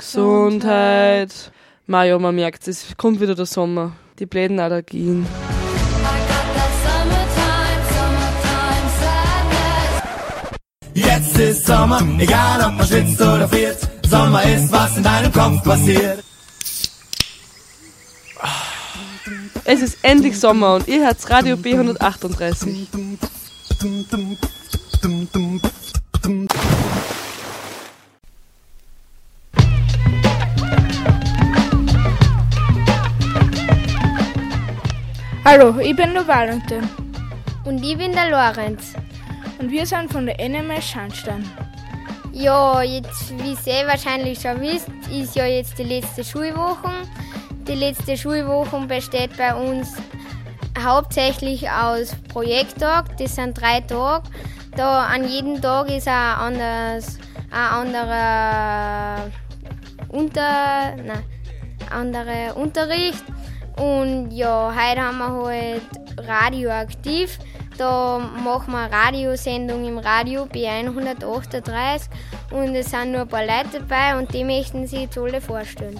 Gesundheit. Maja, man merkt es, kommt wieder der Sommer. Die bläden Allergien. Jetzt ist Sommer, egal ob man schwitzt oder friert. Sommer ist, was in deinem Kopf passiert. Es ist endlich Sommer und ihr hört Radio B138. Hallo, ich bin der Valentin Und ich bin der Lorenz. und wir sind von der NMS Schandstein. Ja, jetzt, wie ihr wahrscheinlich schon wisst, ist ja jetzt die letzte Schulwoche. Die letzte Schulwoche besteht bei uns hauptsächlich aus Projekttag. Das sind drei Tage. Da an jedem Tag ist ein, anderes, ein anderer Unter, nein, andere Unterricht. Und ja, heute haben wir halt radioaktiv. Da machen wir eine Radiosendung im Radio B138 und es sind nur ein paar Leute dabei und die möchten sich jetzt alle vorstellen.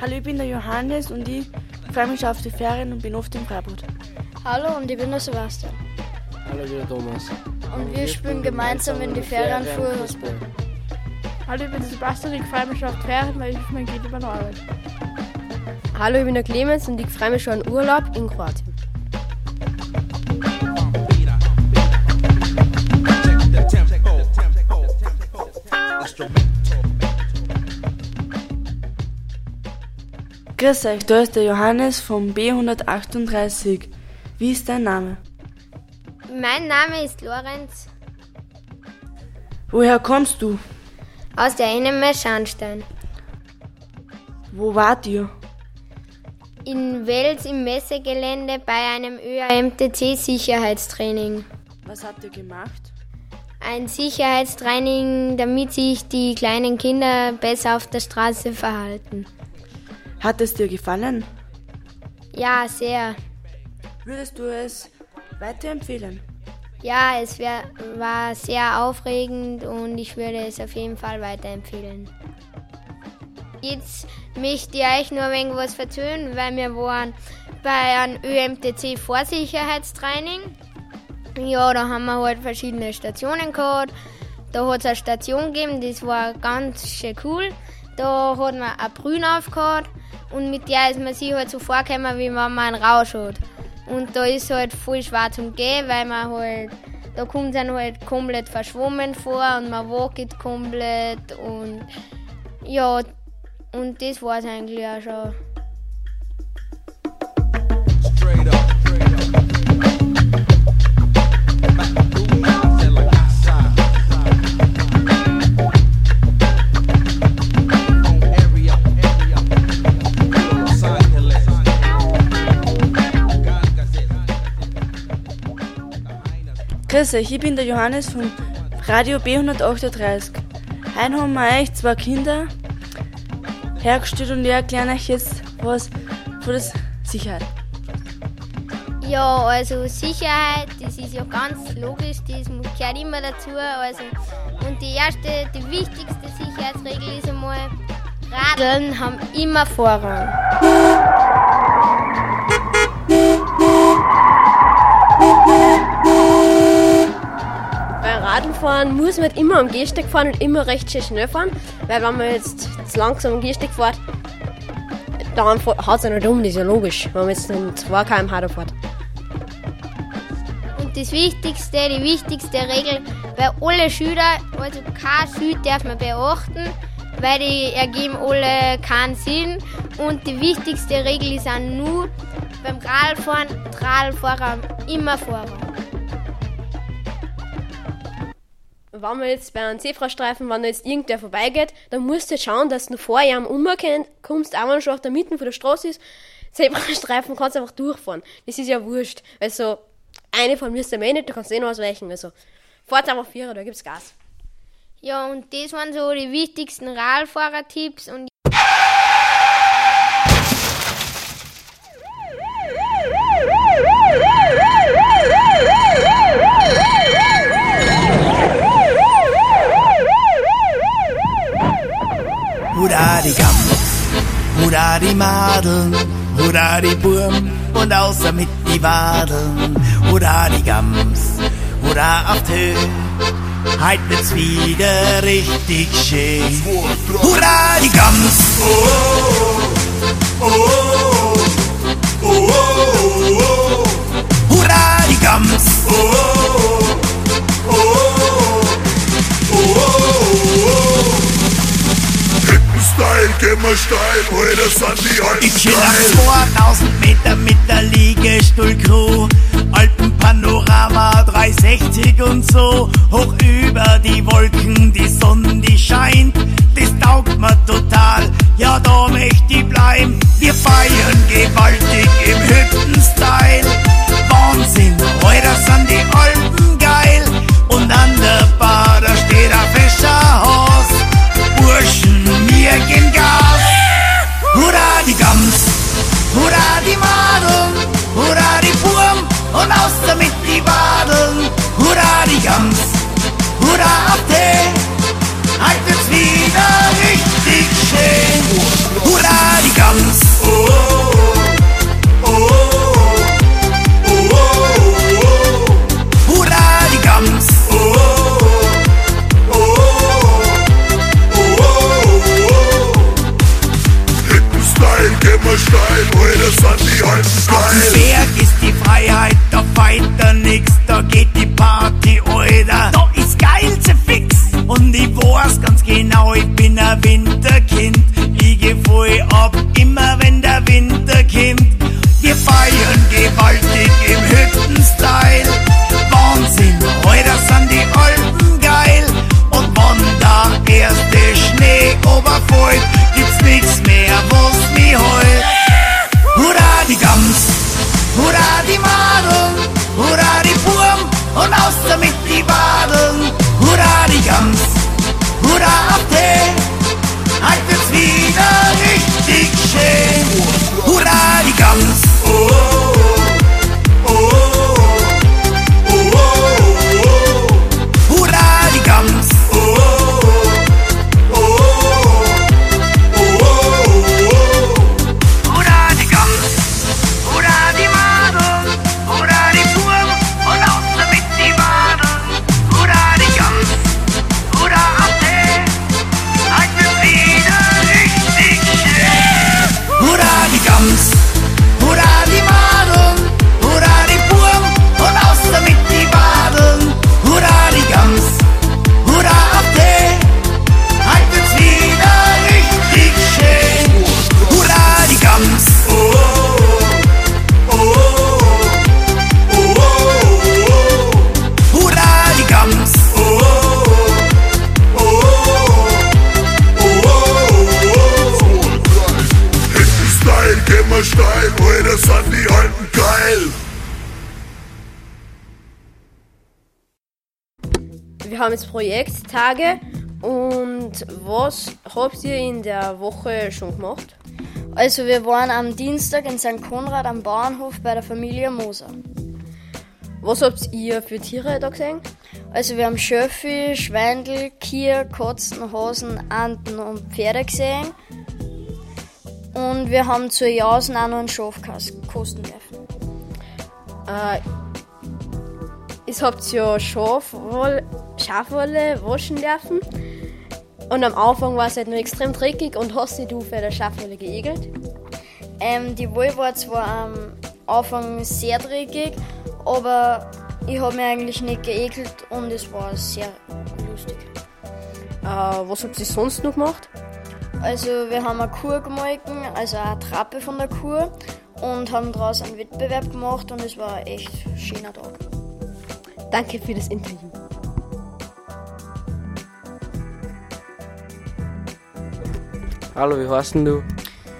Hallo, ich bin der Johannes und ich freue mich schon auf die Ferien und bin oft im Freiburg. Hallo, und ich bin der Sebastian. Hallo, ich bin der Thomas. Und wir spielen gemeinsam in die Ferien Fußball. Hallo, ich bin der Sebastian und ich freue mich schon auf die Ferien, weil ich mein Kind über Arbeit. Hallo, ich bin der Clemens und ich freue mich schon an Urlaub in Kroatien. Grüß euch, da ist der Johannes vom B138. Wie ist dein Name? Mein Name ist Lorenz Woher kommst du? aus der NMS Schandstein. Wo wart ihr? In Wels im Messegelände bei einem ÖAMTC-Sicherheitstraining. Was habt ihr gemacht? Ein Sicherheitstraining, damit sich die kleinen Kinder besser auf der Straße verhalten. Hat es dir gefallen? Ja, sehr. Würdest du es weiterempfehlen? Ja, es wär, war sehr aufregend und ich würde es auf jeden Fall weiterempfehlen. Jetzt möchte ich euch nur ein wenig was erzählen, weil wir waren bei einem ÖMTC Vorsicherheitstraining. Ja, da haben wir halt verschiedene Stationen gehabt. Da hat es eine Station gegeben, das war ganz schön cool. Da hat man eine Brühe aufgehabt und mit der ist man sich halt so vorgekommen, wie wenn man einen Rausch hat. Und da ist halt voll schwer zum Gehen, weil man halt, da kommt dann halt komplett verschwommen vor und man wackelt komplett und ja, und das war es eigentlich auch schon. Grüß euch, ich bin der Johannes vom Radio B138. Heute haben wir euch zwei Kinder hergestellt und ich erkläre euch jetzt was von der Sicherheit. Ja, also Sicherheit, das ist ja ganz logisch, das gehört immer dazu. Also, und die erste, die wichtigste Sicherheitsregel ist einmal, Radeln haben immer Vorrang. Beim Radfahren muss man halt immer am Gehsteig fahren und immer recht schön schnell fahren, weil wenn man jetzt zu langsam am Gehsteig fährt, dann haut es nicht um, das ist ja logisch, wenn man jetzt in 2 km/h da fährt. Und das Wichtigste, die wichtigste Regel bei alle Schüler, also kein Schüler darf man beachten, weil die ergeben alle keinen Sinn. Und die wichtigste Regel ist auch nur beim Radfahren, Radfahrer immer Vorrang. Wenn man jetzt bei einem Zebrastreifen, wenn da jetzt irgendwer vorbeigeht, dann musst du jetzt schauen, dass du vor ihm umkommst, kommst, auch wenn schon auf der Mitte von der Straße ist, Zebrastreifen kannst du einfach durchfahren. Das ist ja wurscht. Also, eine von mir ist der nicht, du kannst eh noch ausweichen. Also, fahrt einfach Vierer, da gibt's Gas. Ja, und das waren so die wichtigsten Radfahrertipps und Hurra die Gams, hurra die Madeln, hurra die Burm. Und außer mit die Wadeln. Hurra die Gams, hurra auf die Höhe, Heut wird's wieder richtig schön. Hurra die Gams, oh, oh, oh, oh, oh, oh, oh. Hurra die Gams, oh, oh, oh, oh, Style, geh mal steil, heute sind die alten Ich chill auf 2000 Meter mit der Liegestuhl-Crew. Heute sind die alten geil. Berg ist die Freiheit, da weiter nix, da geht die Party, Alter. Da ist geilste Fix und ich weiß ganz genau, ich bin ein Winterkind. Projekttage und was habt ihr in der Woche schon gemacht? Also wir waren am Dienstag in St. Konrad am Bauernhof bei der Familie Moser. Was habt ihr für Tiere da gesehen? Also wir haben Schöffi, Schweindel, Kier, Katzen, Hasen, Enten und Pferde gesehen. Und wir haben zur Jausen auch noch einen Schaf kosten dürfen. Äh, ihr habt ja Schafwolle, Schafwolle waschen dürfen. Und am Anfang war es halt noch extrem dreckig und hast dich du für der Schafwolle geegelt. Ähm, die Wolle war zwar am Anfang sehr dreckig, aber ich habe mich eigentlich nicht geekelt und es war sehr lustig. Äh, was habt ihr sonst noch gemacht? Also wir haben eine Kur gemolken, also eine Trappe von der Kur und haben daraus einen Wettbewerb gemacht und es war ein echt schöner Tag. Danke für das Interview. Hallo, wie heißt denn du?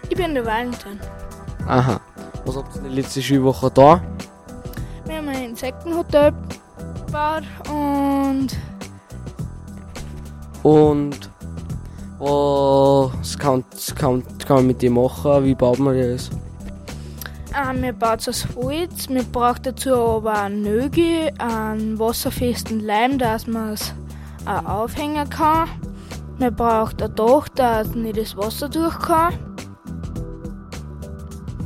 Ich bin der Valentin. Aha. Was habt ihr die letzte Schulwoche da? Wir haben ein Insektenhotel gebaut und Und was kann, kann, kann man mit dem machen? Wie baut man das? Äh, wir bauen es aus Holz. Wir brauchen dazu aber einen Nögel, einen wasserfesten Leim, dass man es auch aufhängen kann. Man braucht ein Dach, dass nicht das Wasser durch kann.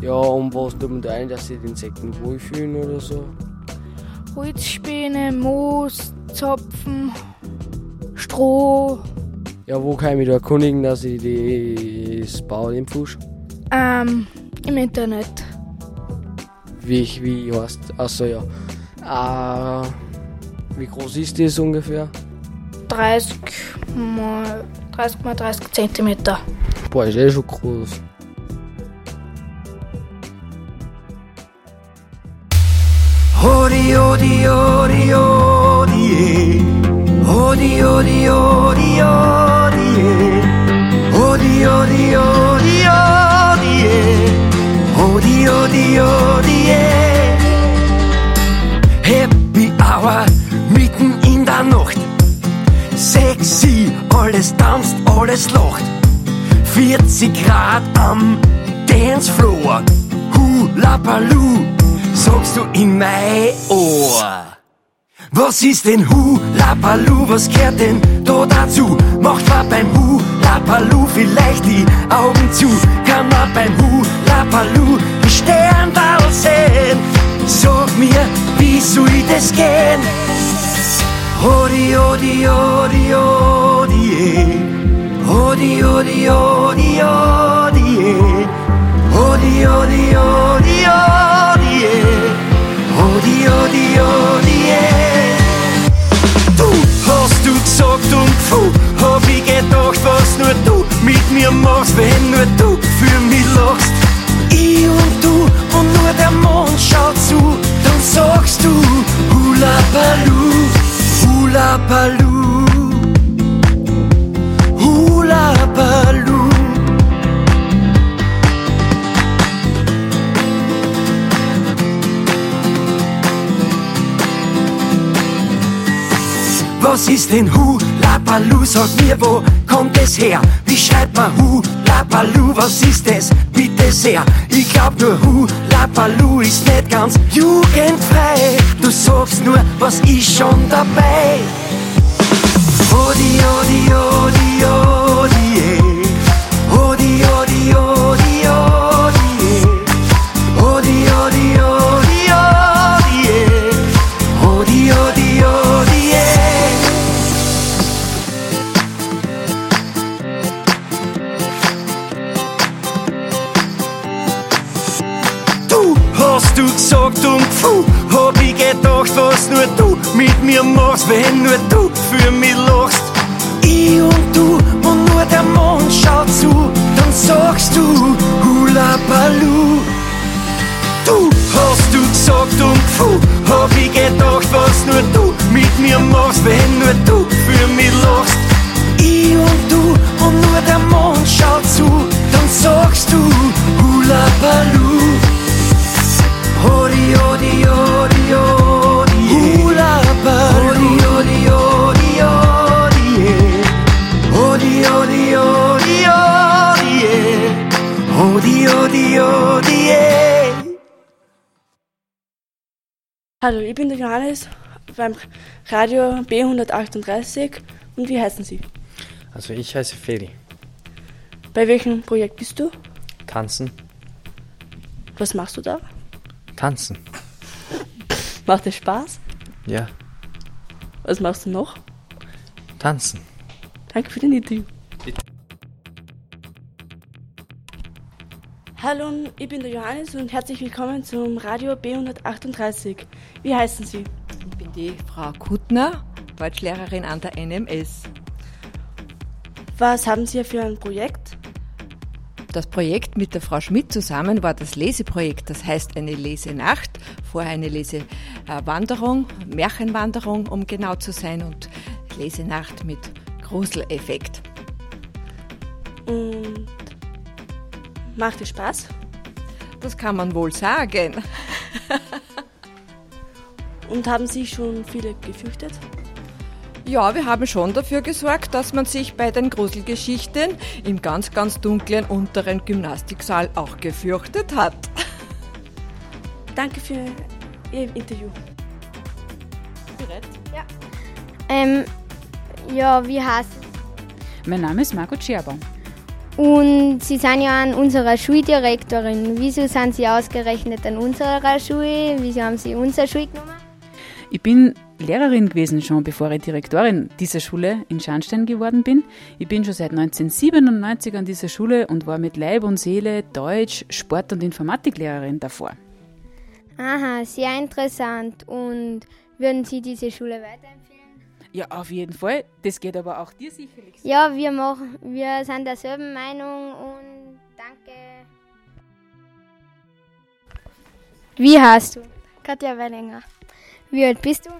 Ja, und was tut man da ein, dass sich die Insekten wohlfühlen oder so? Holzspäne, Moos, Zapfen, Stroh. Ja, wo kann ich mich da erkundigen, dass ich das baue, den Pfusch? Ähm, im Internet. Wie, ich- wie heißt, achso ja. Äh, wie groß ist das ungefähr? 30 mal 30 mal 30 Zentimeter. Boah, ist eh schon groß. Hodi, hodi, hodi, hodi, eh. Hodi, hodi, hodi, hodi, eh. Hodi, hodi, hodi, hodi, eh. Hodi, Sexy, alles tanzt, alles lacht. 40 Grad am Dancefloor. Hula Baloo, sagst du in mein Ohr. Was ist denn Hula Baloo, was gehört denn da dazu? Macht man beim Hula Baloo vielleicht die Augen zu? Kann man beim Hula Baloo die Sternwall sehen? Sag mir, wie soll das gehen? Hodi, hodi, hodi, hodi, eh. Hodi, hodi, hodi, hodi, eh. Hodi, hodi, hodi, hodi, eh. Hodi, hodi, eh. Du hast du gesagt und puh, hab ich gedacht, was nur du mit mir machst, wenn nur du für mich lachst. Ich und du und nur der Mond schaut zu, dann sagst du Hula Baloo, Hula Baloo, Hula Baloo. Was ist denn Hula Baloo? Sag mir, wo kommt es her? Wie schreibt man Hula Baloo? Was ist es? Bitte sehr. Ich glaub nur Hula Baloo ist nicht ganz jugendfrei. Du sagst nur, was ist schon dabei? Hodi, hodi, hodi, hodi, eh. Hodi, hodi, hodi, mir machst, wenn nur du für mich lachst. Ich und du und nur der Mond schaut zu, dann sagst du Hula Baloo. Du hast du gesagt und puh, hab ich gedacht, was nur du mit mir machst, wenn nur du für mich lachst. Ich und du und nur der Mond schaut zu, dann sagst du Hula Baloo. Hodi, Hallo, ich bin der Johannes beim Radio B138 und wie heißen Sie? Also ich heiße Feli. Bei welchem Projekt bist du? Tanzen. Was machst du da? Tanzen. Macht es Spaß? Ja, Was machst du noch? tanzen. Danke für den Interview. Hallo, ich bin der Johannes und herzlich willkommen zum Radio B138. Wie heißen Sie? Ich bin die Frau Kuttner, Deutschlehrerin an der NMS. Was haben Sie für ein Projekt? Das Projekt mit der Frau Schmidt zusammen war das Leseprojekt, das heißt eine Lesenacht, vorher eine Lesewanderung, Märchenwanderung, um genau zu sein, und Lesenacht mit Gruseleffekt. Und macht es Spaß? Das kann man wohl sagen. Und haben Sie schon viele gefürchtet? Ja, wir haben schon dafür gesorgt, dass man sich bei den Gruselgeschichten im ganz, ganz dunklen unteren Gymnastiksaal auch gefürchtet hat. Danke für Ihr Interview. Ähm, ja, wie heißt Mein Name ist Margot Scherbaum. Und Sie sind ja an unserer Schuldirektorin. Wieso sind Sie ausgerechnet an unserer Schule? Wieso haben Sie unsere Schule genommen? Ich bin Lehrerin gewesen schon, bevor ich Direktorin dieser Schule in Scharnstein geworden bin. Ich bin schon seit 1997 an dieser Schule und war mit Leib und Seele Deutsch, Sport und Informatiklehrerin davor. Aha, sehr interessant. Und würden Sie diese Schule weiterempfehlen? Ja, auf jeden Fall. Das geht aber auch dir sicherlich so. Ja, wir, machen, wir sind derselben Meinung und danke. Wie heißt du? Katja Wellinger. Wie alt bist du?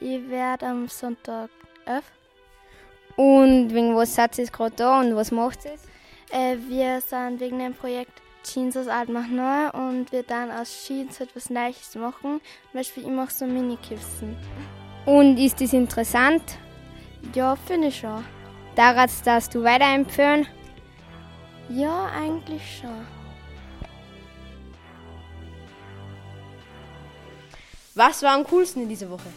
Ich werde am Sonntag elf. Und wegen was seid ihr gerade da und was macht ihr? Äh, wir sind wegen dem Projekt Jeans aus alt macht neu und wir dann aus Jeans etwas Neues machen. Zum Beispiel, ich mache so Mini-Kissen. Und ist das interessant? Ja, finde ich schon. Daran darfst du weiterempfehlen? Ja, eigentlich schon. Was war am coolsten in dieser Woche?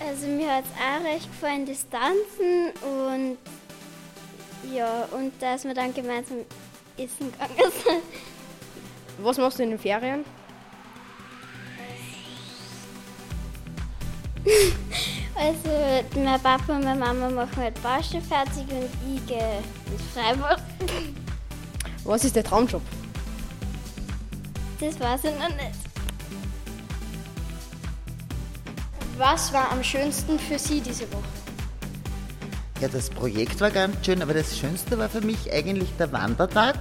Also mir hat es auch recht gefallen, das Tanzen und ja, und dass wir dann gemeinsam essen gegangen sind. Was machst du in den Ferien? Also mein Papa und meine Mama machen halt Baustelle fertig und ich gehe ins Freiburg. Was ist der Traumjob? Das weiß ich noch nicht. Was war am schönsten für Sie diese Woche? Ja, das Projekt war ganz schön, aber das Schönste war für mich eigentlich der Wandertag,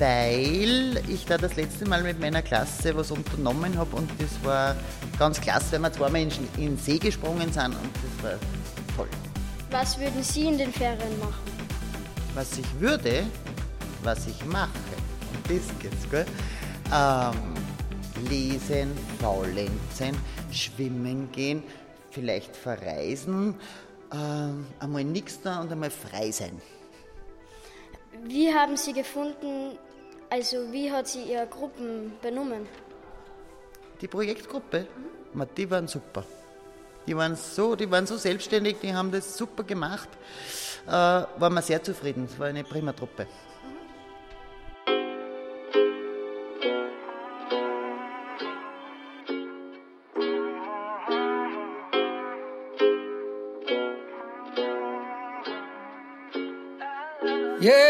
weil ich da das letzte Mal mit meiner Klasse was unternommen habe und das war ganz klasse, weil wir zweimal in, in den See gesprungen sind und das war toll. Was würden Sie in den Ferien machen? Was ich würde, was ich mache, und das geht's, gell? Ähm, lesen, faulenzen, schwimmen gehen, vielleicht verreisen, ähm, einmal nichts da und einmal frei sein. Wie haben Sie gefunden, also wie hat sie Ihre Gruppen benommen? Die Projektgruppe, mhm. die waren super. Die waren, so, die waren so selbstständig, die haben das super gemacht. Äh, waren wir sehr zufrieden. Es war eine prima Truppe. Yeah,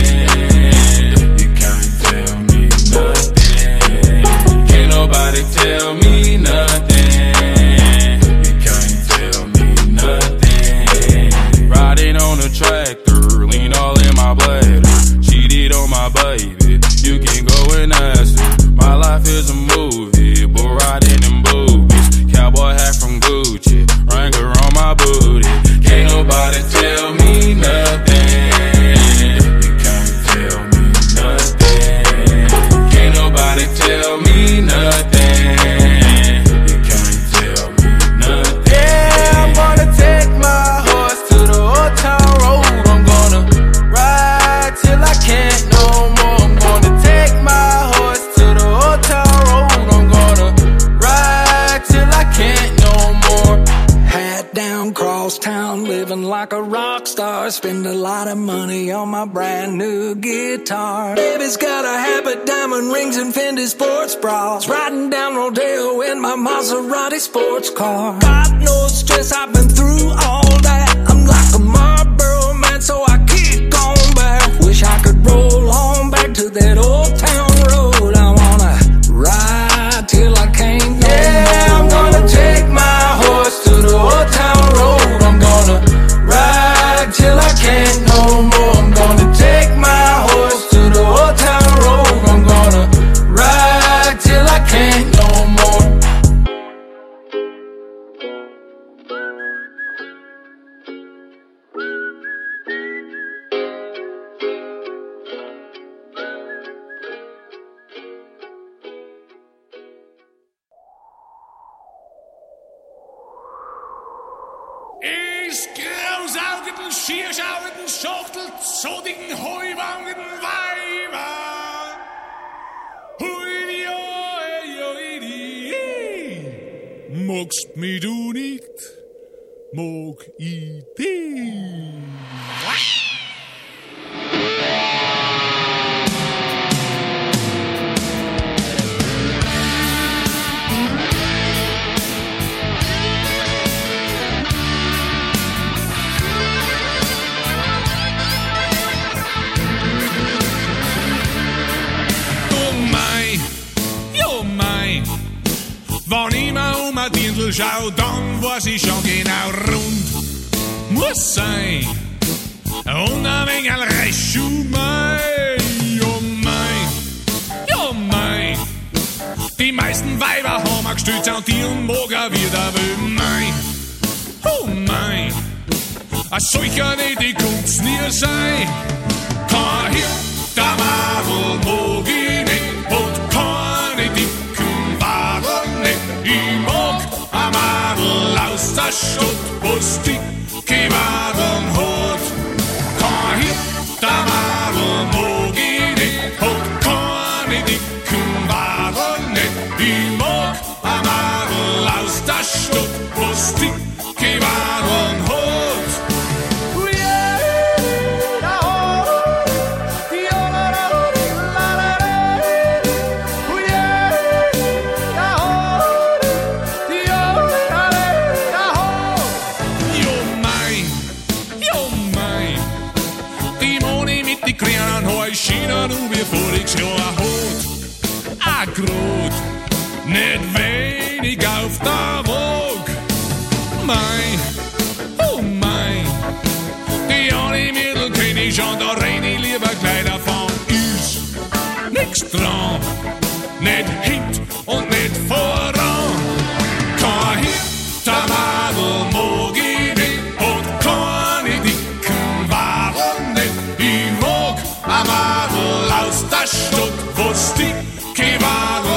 tell me. Bras. Riding down Rodeo in my Maserati sports car. Got no stress, I've been through もう聞いて schau, dann weiß ich schon genau rund. Muss sein. Und ein wenig recht, mein, oh mein, oh mein. Die meisten Weiber haben ein Gestütz und die Unmoger wieder will mein, oh mein. Ein solcher, die die Kunst nie sein. Kein Hirn, der Marvel mag ich nicht und keine dicken Wadeln nicht. Ich mag a már lauszassot puszti, kívánom hot. Ka hittem már a mógédik, hogy karnidik, hívok, a már laustastok, vosztik, kívánok.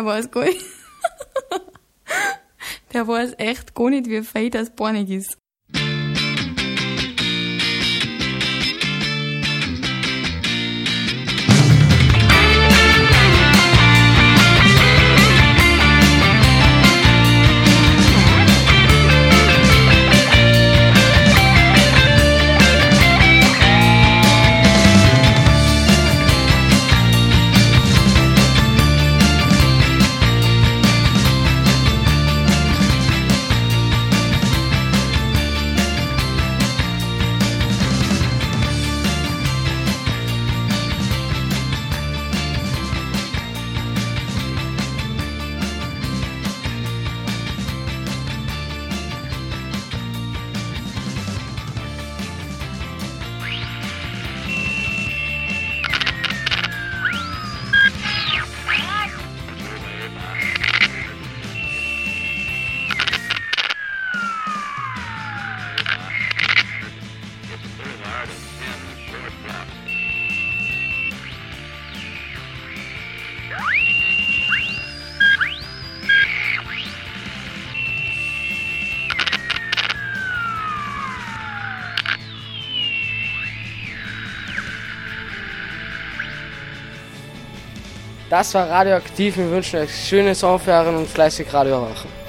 Der weiß gar nicht. Der weiß echt gar nicht, wie feit das Bornig ist. Das war radioaktiv. Wir wünschen euch schöne Sommerferien und fleißig Radio machen.